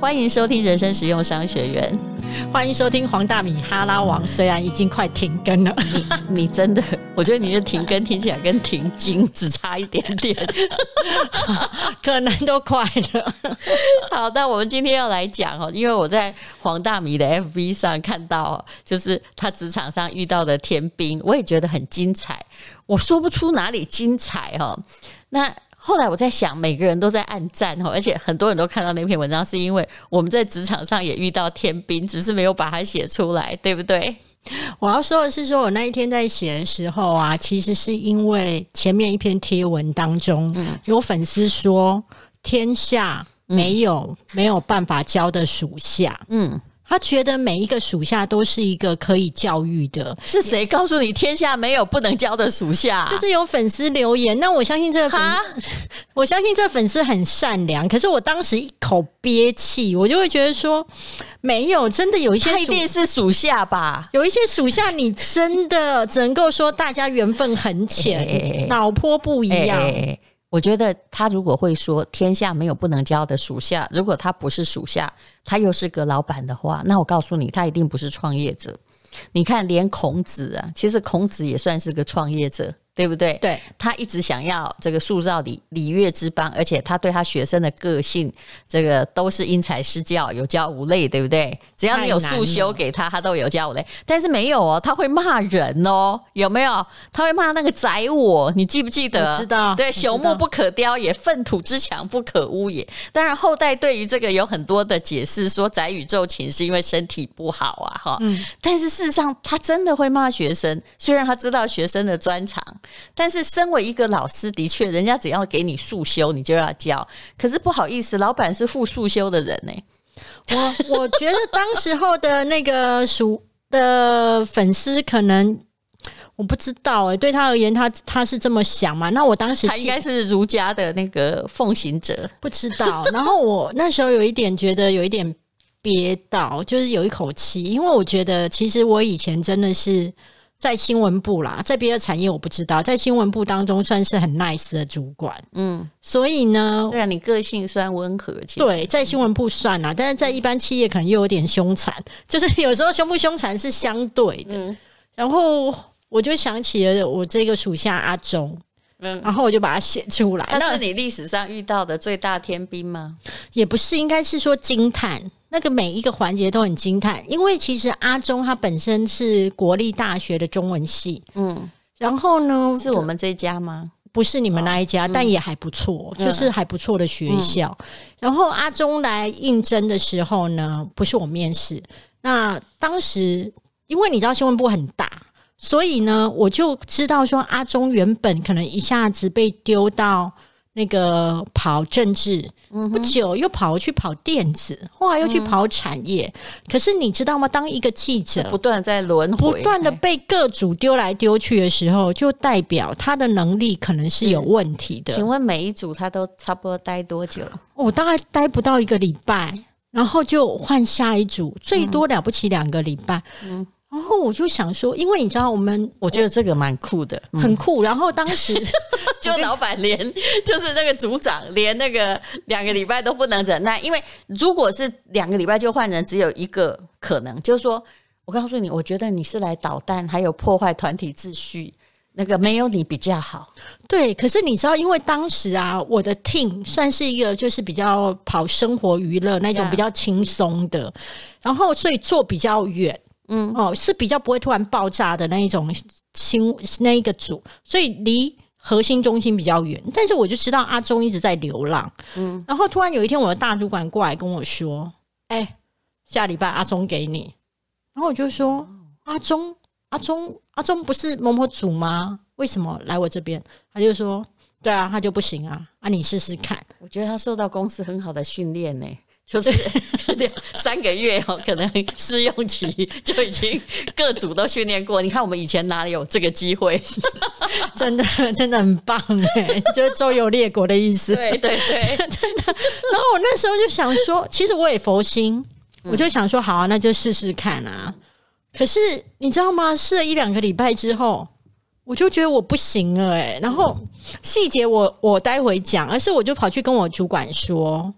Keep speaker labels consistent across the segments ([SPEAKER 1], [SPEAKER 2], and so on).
[SPEAKER 1] 欢迎收听人生实用商学院，
[SPEAKER 2] 欢迎收听黄大米哈拉王。虽然已经快停更了，
[SPEAKER 1] 你你真的，我觉得你的停更听起来跟停经只差一点点，
[SPEAKER 2] 可能都快了。
[SPEAKER 1] 好，那我们今天要来讲哦，因为我在黄大米的 FB 上看到，就是他职场上遇到的天兵，我也觉得很精彩。我说不出哪里精彩哦，那。后来我在想，每个人都在暗赞哦，而且很多人都看到那篇文章，是因为我们在职场上也遇到天兵，只是没有把它写出来，对不对？
[SPEAKER 2] 我要说的是，说我那一天在写的时候啊，其实是因为前面一篇贴文当中，有粉丝说天下没有没有办法教的属下，嗯。他觉得每一个属下都是一个可以教育的。是
[SPEAKER 1] 谁告诉你天下没有不能教的属下？
[SPEAKER 2] 就是有粉丝留言。那我相信这个粉，我相信这个粉丝很善良。可是我当时一口憋气，我就会觉得说，没有，真的有一些
[SPEAKER 1] 他一定是属下吧？
[SPEAKER 2] 有一些属下，你真的只能够说大家缘分很浅，脑波不一样。
[SPEAKER 1] 我觉得他如果会说天下没有不能教的属下，如果他不是属下，他又是个老板的话，那我告诉你，他一定不是创业者。你看，连孔子啊，其实孔子也算是个创业者。对不对？
[SPEAKER 2] 对，
[SPEAKER 1] 他一直想要这个塑造礼礼乐之邦，而且他对他学生的个性，这个都是因材施教，有教无类，对不对？只要你有素修给他，他都有教无类。但是没有哦，他会骂人哦，有没有？他会骂那个宰我，你记不记得？
[SPEAKER 2] 知道。
[SPEAKER 1] 对，朽木不可雕也，粪土之墙不可污也。当然，后代对于这个有很多的解释，说宰予昼寝是因为身体不好啊，哈。嗯。但是事实上，他真的会骂学生，虽然他知道学生的专长。但是，身为一个老师，的确，人家只要给你速修，你就要教。可是不好意思，老板是付速修的人呢。
[SPEAKER 2] 我我觉得当时候的那个属的粉丝，可能我不知道哎，对他而言，他他是这么想嘛？那我当时
[SPEAKER 1] 他应该是儒家的那个奉行者，
[SPEAKER 2] 不知道。然后我那时候有一点觉得有一点憋到，就是有一口气，因为我觉得其实我以前真的是。在新闻部啦，在别的产业我不知道，在新闻部当中算是很 nice 的主管，嗯，所以呢，
[SPEAKER 1] 对啊，你个性算温和，
[SPEAKER 2] 对，在新闻部算啦，但是在一般企业可能又有点凶残，就是有时候凶不凶残是相对的。嗯，然后我就想起了我这个属下阿忠，嗯，然后我就把它写出来。
[SPEAKER 1] 那是你历史上遇到的最大天兵吗？
[SPEAKER 2] 也不是，应该是说惊叹。那个每一个环节都很惊叹，因为其实阿忠他本身是国立大学的中文系，嗯，然后呢，
[SPEAKER 1] 是我们这一家吗？
[SPEAKER 2] 不是你们那一家，哦、但也还不错，嗯、就是还不错的学校。嗯、然后阿忠来应征的时候呢，不是我面试，那当时因为你知道新闻部很大，所以呢，我就知道说阿忠原本可能一下子被丢到。那个跑政治不久，又跑去跑电子，后来又去跑产业。可是你知道吗？当一个记者
[SPEAKER 1] 不断在轮回，
[SPEAKER 2] 不断的被各组丢来丢去的时候，就代表他的能力可能是有问题的。
[SPEAKER 1] 请问每一组他都差不多待多久？
[SPEAKER 2] 我大概待不到一个礼拜，然后就换下一组，最多了不起两个礼拜。嗯。然后我就想说，因为你知道，我们
[SPEAKER 1] 我觉得这个蛮酷的，
[SPEAKER 2] 很酷。然后当时
[SPEAKER 1] 就老板连 就是那个组长连那个两个礼拜都不能忍耐，因为如果是两个礼拜就换人，只有一个可能，就是说我告诉你，我觉得你是来捣蛋，还有破坏团体秩序，那个没有你比较好。
[SPEAKER 2] 对，可是你知道，因为当时啊，我的 team 算是一个就是比较跑生活娱乐那种比较轻松的，然后所以坐比较远。嗯哦，是比较不会突然爆炸的那一种新那一个组，所以离核心中心比较远。但是我就知道阿忠一直在流浪，嗯，然后突然有一天我的大主管过来跟我说：“哎、欸，下礼拜阿忠给你。”然后我就说：“阿忠，阿忠，阿忠不是某某组吗？为什么来我这边？”他就说：“对啊，他就不行啊，啊，你试试看。”
[SPEAKER 1] 我觉得他受到公司很好的训练呢。就是 三个月哦，可能试用期就已经各组都训练过。你看我们以前哪里有这个机会？
[SPEAKER 2] 真的真的很棒哎，就是周游列国的意思。
[SPEAKER 1] 对对对，
[SPEAKER 2] 真的。然后我那时候就想说，其实我也佛心，我就想说，好啊，那就试试看啊。可是你知道吗？试了一两个礼拜之后，我就觉得我不行了哎。然后细节我我待会讲，而是我就跑去跟我主管说。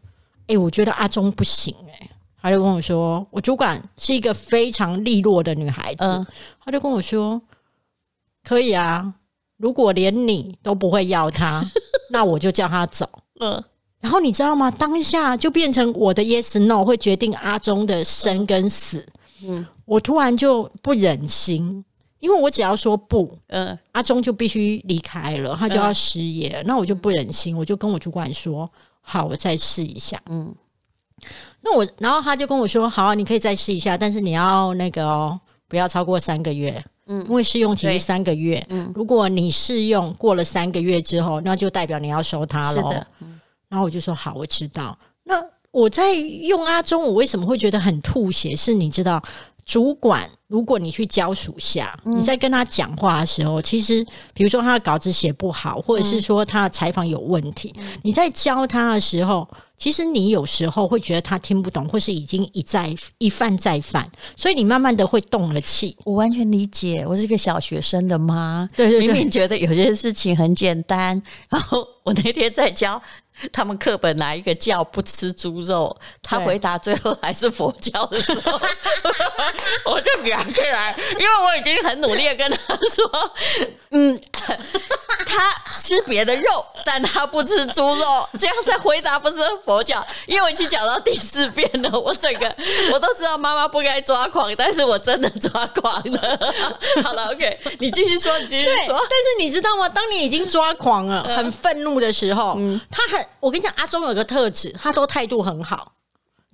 [SPEAKER 2] 哎，我觉得阿中不行哎。”他就跟我说：“我主管是一个非常利落的女孩子。嗯”他就跟我说：“可以啊，如果连你都不会要他，那我就叫他走。”嗯，然后你知道吗？当下就变成我的 yes no 会决定阿中的生跟死。嗯，我突然就不忍心，因为我只要说不，嗯，阿中就必须离开了，他就要失业了。那我就不忍心，我就跟我主管说：“好，我再试一下。”嗯。那我，然后他就跟我说：“好，你可以再试一下，但是你要那个哦，不要超过三个月，嗯，因为试用期是三个月，嗯，如果你试用过了三个月之后，那就代表你要收他了。是的，嗯，然后我就说好，我知道。那我在用阿中，我为什么会觉得很吐血？是你知道。”主管，如果你去教属下，你在跟他讲话的时候，其实比如说他的稿子写不好，或者是说他的采访有问题，你在教他的时候，其实你有时候会觉得他听不懂，或是已经一再一犯再犯，所以你慢慢的会动了气。
[SPEAKER 1] 我完全理解，我是一个小学生的妈，
[SPEAKER 2] 对对对，
[SPEAKER 1] 明明觉得有些事情很简单，然后我那天在教。他们课本哪一个教不吃猪肉？他回答最后还是佛教的时候，我就给他来，因为我已经很努力的跟他说，嗯，他吃别的肉，但他不吃猪肉，这样再回答不是佛教。因为我已经讲到第四遍了，我整个我都知道妈妈不该抓狂，但是我真的抓狂了。好了，OK，你继续说，你继续说。但
[SPEAKER 2] 是你知道吗？当你已经抓狂了，很愤怒的时候，嗯，他很。我跟你讲，阿忠有个特质，他都态度很好，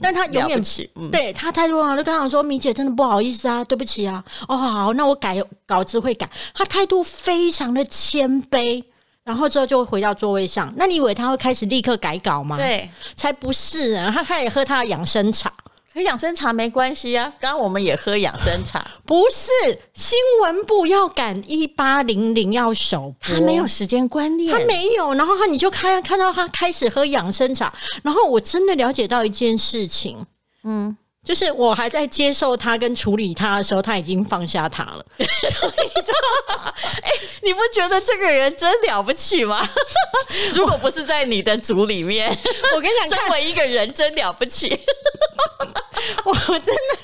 [SPEAKER 2] 但他永远、嗯、对他态度很好，就刚刚说米姐真的不好意思啊，对不起啊，哦好，那我改稿子会改。他态度非常的谦卑，然后之后就会回到座位上。那你以为他会开始立刻改稿吗？
[SPEAKER 1] 对，
[SPEAKER 2] 才不是啊，他开始喝他的养生茶。
[SPEAKER 1] 喝养生茶没关系啊，刚刚我们也喝养生茶。
[SPEAKER 2] 不是新闻部要赶一八零零要首播，
[SPEAKER 1] 他没有时间观念，
[SPEAKER 2] 他没有。然后他你就看看到他开始喝养生茶，然后我真的了解到一件事情，嗯。就是我还在接受他跟处理他的时候，他已经放下他了。你知道吗？
[SPEAKER 1] 哎，你不觉得这个人真了不起吗？如果不是在你的组里面，我跟你讲，身为一个人真了不起。
[SPEAKER 2] 我真的，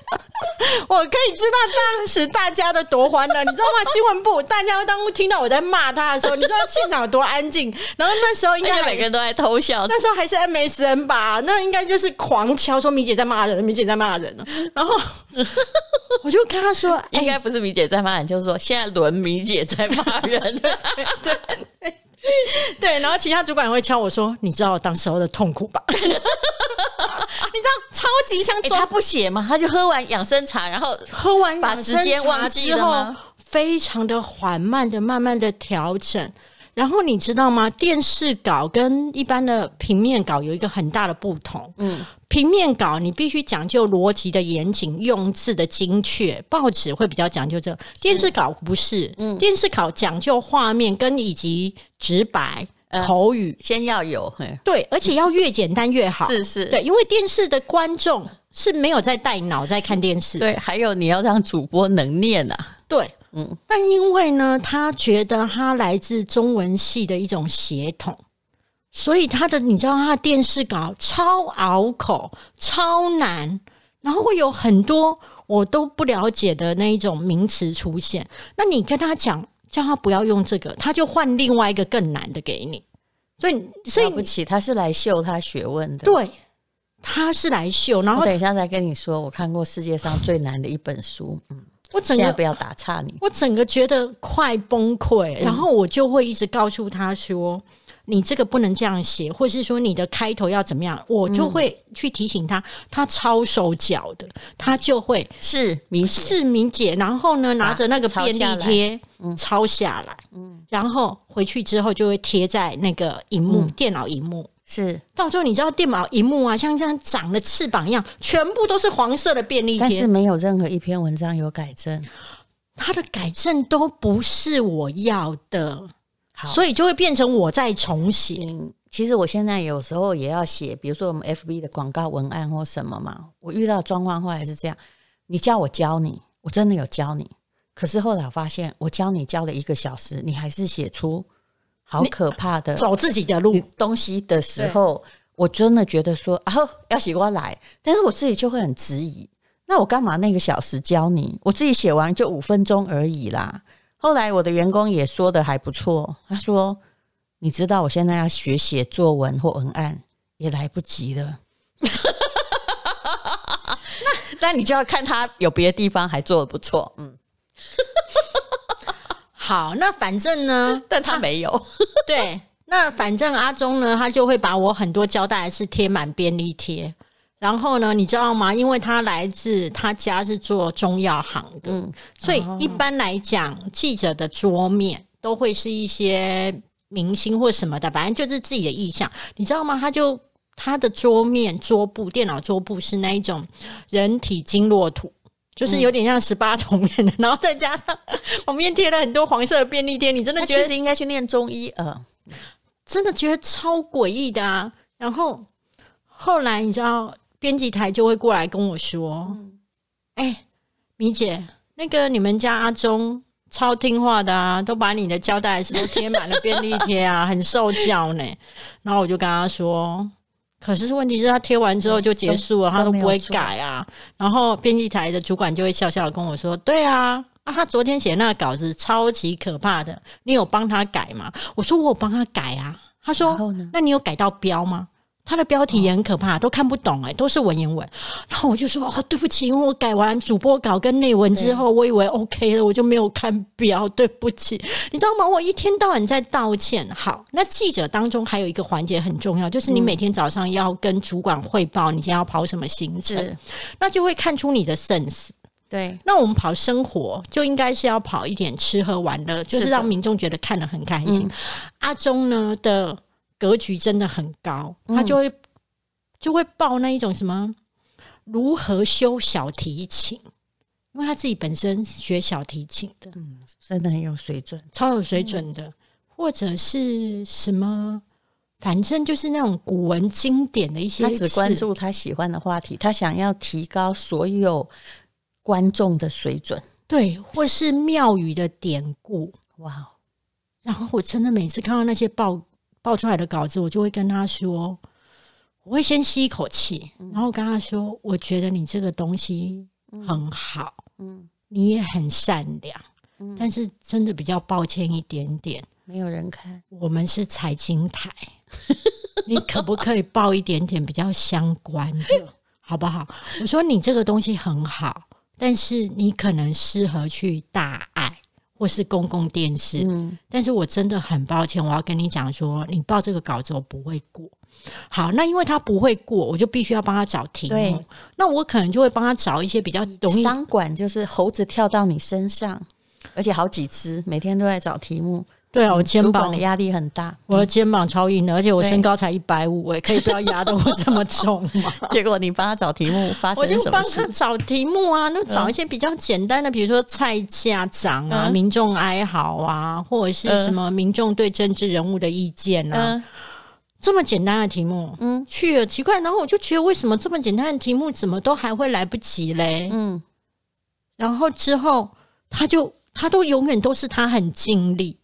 [SPEAKER 2] 我可以知道当时大家的多欢乐，你知道吗？新闻部大家当听到我在骂他的时候，你知道现场有多安静。然后那时候应该
[SPEAKER 1] 每个人都在偷笑，
[SPEAKER 2] 那时候还是 MSN 吧？那应该就是狂敲说米姐在骂人，米姐在骂。骂人了，然后 我就跟他说：“
[SPEAKER 1] 应该不是米姐在骂人，就是说现在轮米姐在骂人。”对对
[SPEAKER 2] 对，然后其他主管会敲我说：“你知道我当时候的痛苦吧？”你知道超级像、
[SPEAKER 1] 欸、他不写吗？他就喝完养生茶，然后
[SPEAKER 2] 喝完
[SPEAKER 1] 把时间忘记了吗？
[SPEAKER 2] 非常的缓慢的、慢慢的调整。然后你知道吗？电视稿跟一般的平面稿有一个很大的不同。嗯。平面稿你必须讲究逻辑的严谨，用字的精确。报纸会比较讲究这个，电视稿不是。嗯，电视稿讲究画面跟以及直白、呃、口语，
[SPEAKER 1] 先要有。
[SPEAKER 2] 对，而且要越简单越好。
[SPEAKER 1] 是是，
[SPEAKER 2] 对，因为电视的观众是没有在带脑在看电视。
[SPEAKER 1] 对，还有你要让主播能念啊。
[SPEAKER 2] 对，嗯。但因为呢，他觉得他来自中文系的一种血统。所以他的，你知道，他的电视稿超拗口、超难，然后会有很多我都不了解的那一种名词出现。那你跟他讲，叫他不要用这个，他就换另外一个更难的给你。所以，所以
[SPEAKER 1] 了不起，他是来秀他学问的。
[SPEAKER 2] 对，他是来秀。然后
[SPEAKER 1] 等一下再跟你说，我看过世界上最难的一本书。嗯，我整个不要打岔你，
[SPEAKER 2] 我整个觉得快崩溃。然后我就会一直告诉他说。你这个不能这样写，或是说你的开头要怎么样，我就会去提醒他。嗯、他超手脚的，他就会
[SPEAKER 1] 是。明
[SPEAKER 2] 是明解，然后呢，拿着那个便利贴抄下来，嗯，然后回去之后就会贴在那个荧幕、嗯、电脑荧幕。
[SPEAKER 1] 是。
[SPEAKER 2] 到时候你知道电脑荧幕啊，像这样长了翅膀一样，全部都是黄色的便利贴，
[SPEAKER 1] 但是没有任何一篇文章有改正，
[SPEAKER 2] 他的改正都不是我要的。所以就会变成我在重写。
[SPEAKER 1] 其实我现在有时候也要写，比如说我们 FB 的广告文案或什么嘛。我遇到状况后来是这样：你叫我教你，我真的有教你。可是后来我发现，我教你教了一个小时，你还是写出好可怕的
[SPEAKER 2] 走自己的路
[SPEAKER 1] 东西的时候，我真的觉得说啊，要写过来，但是我自己就会很质疑，那我干嘛那个小时教你？我自己写完就五分钟而已啦。后来我的员工也说的还不错，他说：“你知道我现在要学写作文或文案也来不及了。”那那你就要看他有别的地方还做的不错，嗯。
[SPEAKER 2] 好，那反正呢，
[SPEAKER 1] 但他没有。
[SPEAKER 2] 对，那反正阿中呢，他就会把我很多交代是贴满便利贴。然后呢，你知道吗？因为他来自他家是做中药行的，嗯、所以一般来讲，记者的桌面都会是一些明星或什么的，反正就是自己的意向，你知道吗？他就他的桌面桌布，电脑桌布是那一种人体经络图。就是有点像十八铜人的，然后再加上旁边贴了很多黄色的便利贴，你真的觉得
[SPEAKER 1] 其实应该去念中医呃，
[SPEAKER 2] 真的觉得超诡异的啊！然后后来你知道，编辑台就会过来跟我说：“哎、嗯，米、欸、姐，那个你们家阿中超听话的啊，都把你的胶带是都贴满了便利贴啊，很受教呢。”然后我就跟他说。可是问题是他贴完之后就结束了，他都不会改啊。然后编辑台的主管就会笑笑的跟我说：“对啊，啊，他昨天写那个稿子超级可怕的，你有帮他改吗？”我说：“我有帮他改啊。”他说：“那你有改到标吗？”他的标题也很可怕，都看不懂哎、欸，都是文言文。然后我就说：“哦，对不起，因为我改完主播稿跟内文之后，我以为 OK 了，我就没有看标，对不起。你知道吗？我一天到晚在道歉。好，那记者当中还有一个环节很重要，就是你每天早上要跟主管汇报你今天要跑什么行程，那就会看出你的 sense。
[SPEAKER 1] 对，
[SPEAKER 2] 那我们跑生活就应该是要跑一点吃喝玩乐，就是让民众觉得看得很开心。阿中呢的。格局真的很高，他就会、嗯、就会报那一种什么如何修小提琴，因为他自己本身学小提琴的，
[SPEAKER 1] 嗯，真的很有水准，
[SPEAKER 2] 超有水准的，嗯、或者是什么，反正就是那种古文经典的一些，
[SPEAKER 1] 他只关注他喜欢的话题，他想要提高所有观众的水准，
[SPEAKER 2] 对，或是庙宇的典故，哇，然后我真的每次看到那些报。爆出来的稿子，我就会跟他说，我会先吸一口气，然后跟他说，我觉得你这个东西很好，嗯，你也很善良，嗯，但是真的比较抱歉一点点，
[SPEAKER 1] 没有人看，
[SPEAKER 2] 我们是财经台，你可不可以报一点点比较相关的，好不好？我说你这个东西很好，但是你可能适合去大爱。或是公共电视，嗯，但是我真的很抱歉，我要跟你讲说，你报这个稿子我不会过。好，那因为他不会过，我就必须要帮他找题目。那我可能就会帮他找一些比较容易。
[SPEAKER 1] 商管就是猴子跳到你身上，而且好几只，每天都在找题目。
[SPEAKER 2] 对啊，我肩膀
[SPEAKER 1] 的压力很大，
[SPEAKER 2] 我的肩膀超硬的，而且我身高才一百五，哎，可以不要压得我这么 重吗？
[SPEAKER 1] 结果你帮他找题目，发生什么事？
[SPEAKER 2] 我就帮他找题目啊，那找一些比较简单的，比如说菜价涨啊，民众哀嚎啊，或者是什么民众对政治人物的意见啊，这么简单的题目，嗯，去了奇怪，然后我就觉得为什么这么简单的题目怎么都还会来不及嘞？嗯，然后之后他就他都永远都是他很尽力。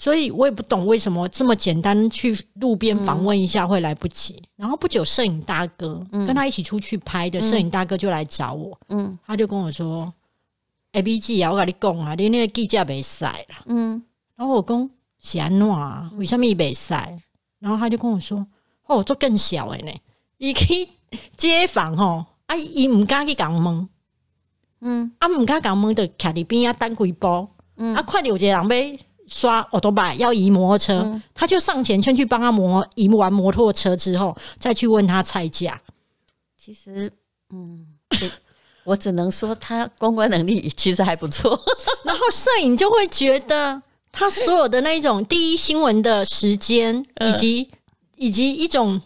[SPEAKER 2] 所以我也不懂为什么这么简单去路边访问一下会来不及。嗯、然后不久，摄影大哥、嗯、跟他一起出去拍的摄影大哥就来找我，嗯，他就跟我说：“A B G 啊，我跟你讲啊，你那个记者没晒了。”嗯，然后我讲是安怎啊？为什么没晒？然后他就跟我说：“哦，做更小的呢，伊去 街访吼，啊，伊唔敢去讲问，嗯，啊唔敢讲问就，徛伫边啊等几步，嗯，啊快点有一个人要。刷我都买要移摩托车，嗯、他就上前先去帮他摩移完摩托车之后，再去问他菜价。
[SPEAKER 1] 其实，嗯，我只能说他公关能力其实还不错。
[SPEAKER 2] 然后摄影就会觉得他所有的那一种第一新闻的时间，以及、呃、以及一种，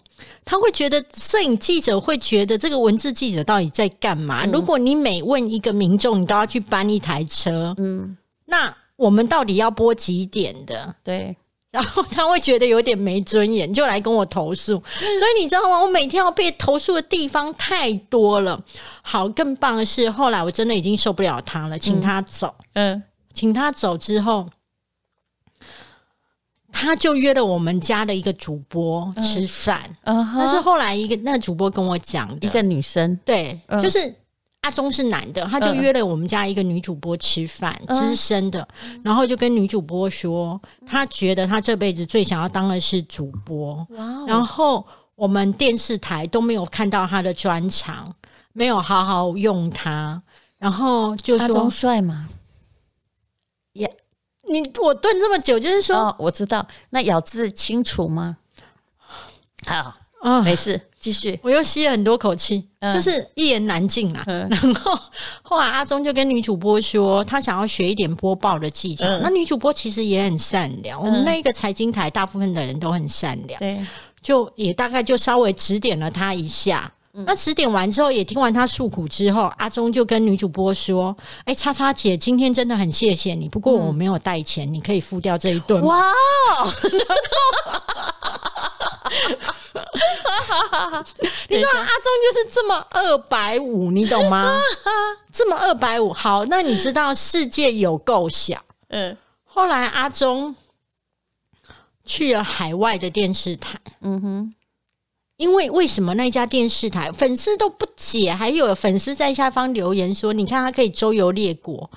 [SPEAKER 2] 他会觉得摄影记者会觉得这个文字记者到底在干嘛？嗯、如果你每问一个民众，你都要去搬一台车，嗯，那。我们到底要播几点的？
[SPEAKER 1] 对，
[SPEAKER 2] 然后他会觉得有点没尊严，就来跟我投诉。所以你知道吗？我每天要被投诉的地方太多了。好，更棒的是，后来我真的已经受不了他了，请他走。嗯，请他走之后，他就约了我们家的一个主播吃饭。嗯，但是后来一个那个主播跟我讲，
[SPEAKER 1] 一个女生，
[SPEAKER 2] 对，就是。阿忠是男的，他就约了我们家一个女主播吃饭，资、嗯、深的，然后就跟女主播说，他觉得他这辈子最想要当的是主播。哇！然后我们电视台都没有看到他的专长，没有好好用他，然后就说：“阿
[SPEAKER 1] 忠帅吗？”
[SPEAKER 2] 也、yeah，你我顿这么久，就是说，
[SPEAKER 1] 哦、我知道，那咬字清楚吗？好，啊，没事。继续，
[SPEAKER 2] 我又吸了很多口气，嗯、就是一言难尽啦。嗯、然后后来阿忠就跟女主播说，他想要学一点播报的技巧。嗯、那女主播其实也很善良，嗯、我们那个财经台大部分的人都很善良，对，就也大概就稍微指点了他一下。嗯、那指点完之后，也听完他诉苦之后，阿忠就跟女主播说：“哎、欸，叉叉姐，今天真的很谢谢你，不过我没有带钱，嗯、你可以付掉这一顿。”哇！你知道阿忠就是这么二百五，你懂吗？这么二百五，好，那你知道世界有够小？嗯，后来阿忠去了海外的电视台，嗯哼，因为为什么那家电视台粉丝都不解，还有粉丝在下方留言说：“你看他可以周游列国。”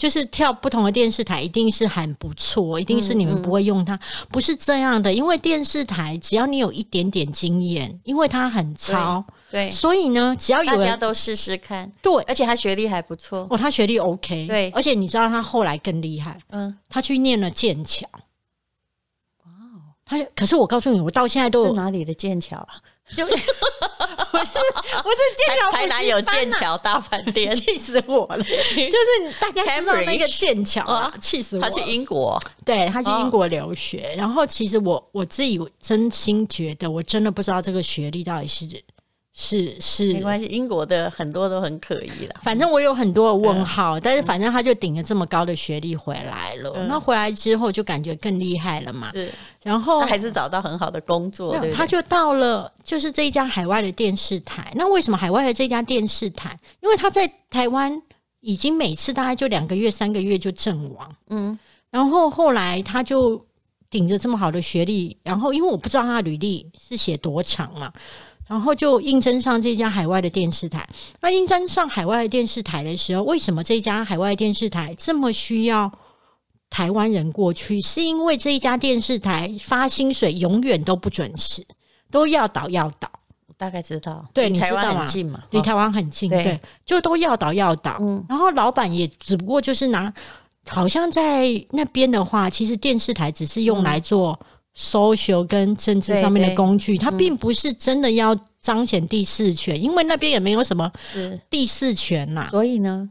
[SPEAKER 2] 就是跳不同的电视台，一定是很不错，一定是你们不会用它，嗯嗯、不是这样的。因为电视台只要你有一点点经验，因为它很糙，对，对。所以呢，只要有人
[SPEAKER 1] 大家都试试看，
[SPEAKER 2] 对，
[SPEAKER 1] 而且他学历还不错。
[SPEAKER 2] 哦，他学历 OK，
[SPEAKER 1] 对，
[SPEAKER 2] 而且你知道他后来更厉害，嗯，他去念了剑桥，哇哦，他可是我告诉你，我到现在都
[SPEAKER 1] 是哪里的剑桥啊？
[SPEAKER 2] 就 不 是不是剑桥，
[SPEAKER 1] 台南有剑桥大饭店，
[SPEAKER 2] 气死我了！就是大家知道那个剑桥啊，气死我！
[SPEAKER 1] 他去英国，
[SPEAKER 2] 对，他去英国留学。然后其实我我自己真心觉得，我真的不知道这个学历到底是是是
[SPEAKER 1] 没关系，英国的很多都很可疑了。
[SPEAKER 2] 反正我有很多的问号，但是反正他就顶着这么高的学历回来了。那回来之后就感觉更厉害了嘛。是。然后
[SPEAKER 1] 他还是找到很好的工作，对对，
[SPEAKER 2] 他就到了就是这一家海外的电视台。那为什么海外的这家电视台？因为他在台湾已经每次大概就两个月、三个月就阵亡。嗯，然后后来他就顶着这么好的学历，然后因为我不知道他履历是写多长嘛，然后就应征上这家海外的电视台。那应征上海外的电视台的时候，为什么这家海外电视台这么需要？台湾人过去是因为这一家电视台发薪水永远都不准时，都要倒要倒。
[SPEAKER 1] 大概知道，
[SPEAKER 2] 对，你知道吗？离台湾
[SPEAKER 1] 很近嘛，
[SPEAKER 2] 离台湾很近，对，就都要倒要倒。嗯，然后老板也只不过就是拿，好像在那边的话，其实电视台只是用来做 social 跟政治上面的工具，它并不是真的要彰显第四权，因为那边也没有什么第四权呐。
[SPEAKER 1] 所以呢？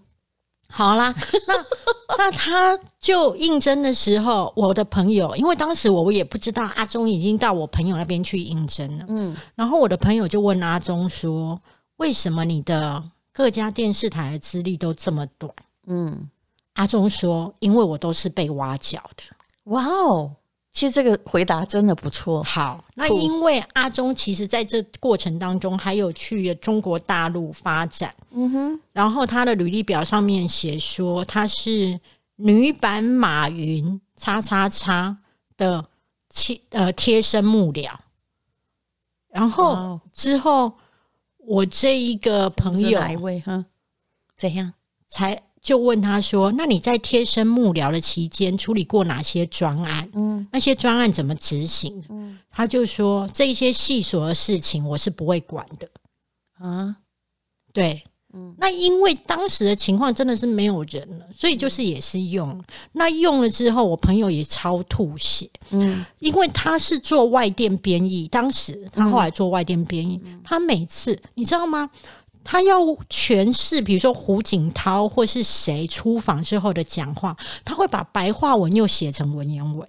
[SPEAKER 2] 好啦，那那他就应征的时候，我的朋友，因为当时我也不知道阿忠已经到我朋友那边去应征了，嗯，然后我的朋友就问阿忠说：“为什么你的各家电视台的资历都这么短？”嗯，阿忠说：“因为我都是被挖角的。”
[SPEAKER 1] 哇哦！其实这个回答真的不错。
[SPEAKER 2] 好，那因为阿忠其实在这过程当中还有去中国大陆发展，嗯哼，然后他的履历表上面写说他是女版马云叉叉叉的贴呃贴身幕僚，然后之后我这一个朋友
[SPEAKER 1] 哪一位哈？怎样
[SPEAKER 2] 才？就问他说：“那你在贴身幕僚的期间处理过哪些专案？嗯，那些专案怎么执行？嗯，他就说这一些细琐的事情我是不会管的啊。对，嗯，那因为当时的情况真的是没有人了，所以就是也是用。嗯，那用了之后，我朋友也超吐血。嗯，因为他是做外电编译，当时他后来做外电编译，嗯，他每次你知道吗？”他要诠释，比如说胡锦涛或是谁出访之后的讲话，他会把白话文又写成文言文，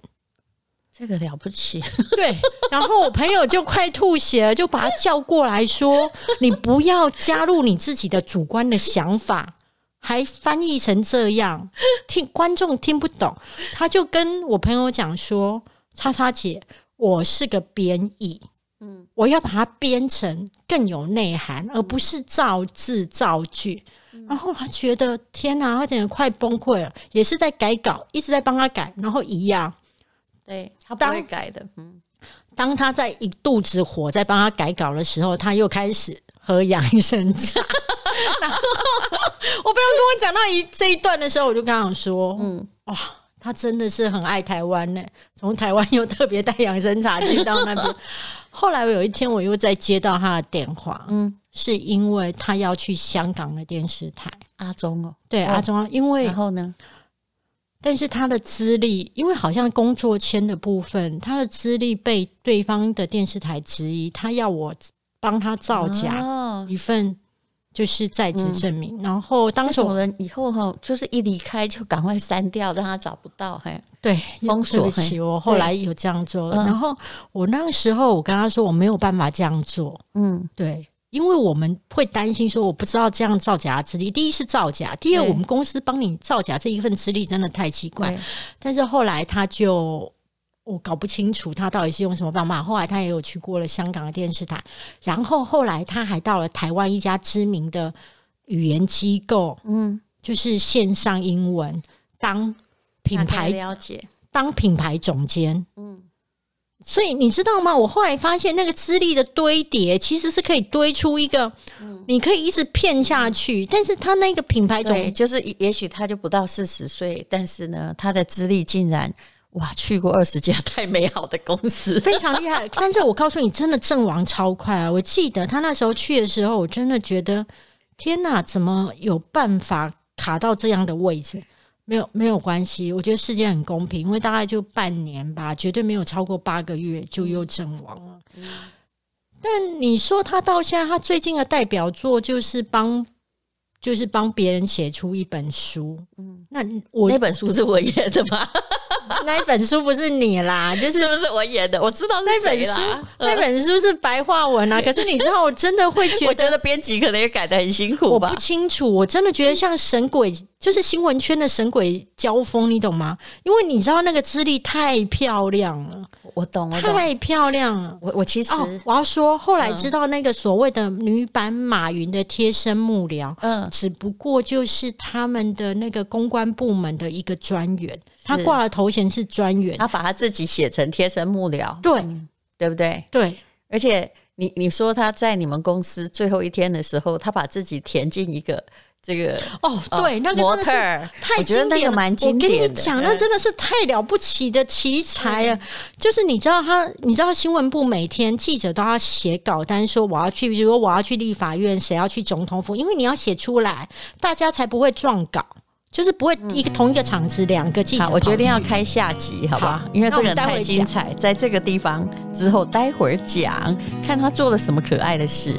[SPEAKER 1] 这个了不起。
[SPEAKER 2] 对，然后我朋友就快吐血了，就把他叫过来说：“你不要加入你自己的主观的想法，还翻译成这样，听观众听不懂。”他就跟我朋友讲说：“叉叉姐，我是个编译。”嗯，我要把它编成更有内涵，而不是造字造句。嗯、然后他觉得天哪，他简直快崩溃了，也是在改稿，一直在帮他改。然后一样，
[SPEAKER 1] 对，他不会改的。嗯，
[SPEAKER 2] 当他在一肚子火在帮他改稿的时候，他又开始喝养生茶。然后我朋友跟我讲到一这一段的时候，我就跟他说：“嗯，哇，他真的是很爱台湾呢。从台湾又特别带养生茶去到那边。后来有一天，我又再接到他的电话，嗯，是因为他要去香港的电视台。
[SPEAKER 1] 阿中哦，
[SPEAKER 2] 对，阿中，因为
[SPEAKER 1] 然后呢？
[SPEAKER 2] 但是他的资历，因为好像工作签的部分，他的资历被对方的电视台质疑，他要我帮他造假一份。”就是在职证明，嗯、然后当时
[SPEAKER 1] 人以后哈，就是一离开就赶快删掉，让他找不到。嘿，
[SPEAKER 2] 对，
[SPEAKER 1] 封锁
[SPEAKER 2] 起我后来有这样做，然后我那个时候我跟他说我没有办法这样做。嗯，对，因为我们会担心说我不知道这样造假的资历，第一是造假，第二我们公司帮你造假这一份资历真的太奇怪。但是后来他就。我搞不清楚他到底是用什么方法。后来他也有去过了香港的电视台，然后后来他还到了台湾一家知名的语言机构，嗯，就是线上英文当品牌
[SPEAKER 1] 了解，
[SPEAKER 2] 当品牌总监，嗯。所以你知道吗？我后来发现那个资历的堆叠其实是可以堆出一个，你可以一直骗下去。但是他那个品牌总
[SPEAKER 1] 就是也许他就不到四十岁，但是呢，他的资历竟然。哇，去过二十家太美好的公司，
[SPEAKER 2] 非常厉害。但是我告诉你，真的阵亡超快啊！我记得他那时候去的时候，我真的觉得天哪，怎么有办法卡到这样的位置？没有，没有关系。我觉得世界很公平，因为大概就半年吧，绝对没有超过八个月就又阵亡了。嗯。但你说他到现在，他最近的代表作就是帮，就是帮别人写出一本书。嗯，那我
[SPEAKER 1] 那本书是我演的吗？
[SPEAKER 2] 那一本书不是你啦，就是
[SPEAKER 1] 是不是我演的？我知道是
[SPEAKER 2] 那本书，那本书是白话文啊。可是你知道，我真的会觉得，
[SPEAKER 1] 我觉得编辑可能也改的很辛苦吧。
[SPEAKER 2] 我不清楚，我真的觉得像神鬼，就是新闻圈的神鬼交锋，你懂吗？因为你知道那个资历太漂亮了。
[SPEAKER 1] 我懂，
[SPEAKER 2] 太漂亮了。
[SPEAKER 1] 我我其实、哦、
[SPEAKER 2] 我要说，后来知道那个所谓的女版马云的贴身幕僚，嗯，只不过就是他们的那个公关部门的一个专员，他挂了头衔是专员，
[SPEAKER 1] 他把他自己写成贴身幕僚，
[SPEAKER 2] 对、
[SPEAKER 1] 嗯，对不对？
[SPEAKER 2] 对，
[SPEAKER 1] 而且你你说他在你们公司最后一天的时候，他把自己填进一个。这个
[SPEAKER 2] 哦，对，那个真的是太经典了，蛮经典的。我跟你讲，那真的是太了不起的奇才啊！就是你知道他，你知道新闻部每天记者都要写稿单，说我要去，比如说我要去立法院，谁要去总统府，因为你要写出来，大家才不会撞稿，就是不会一个同一个场子两个记者。
[SPEAKER 1] 我决定要开下集，好不好？因为这个太精彩，在这个地方之后，待会儿讲，看他做了什么可爱的事。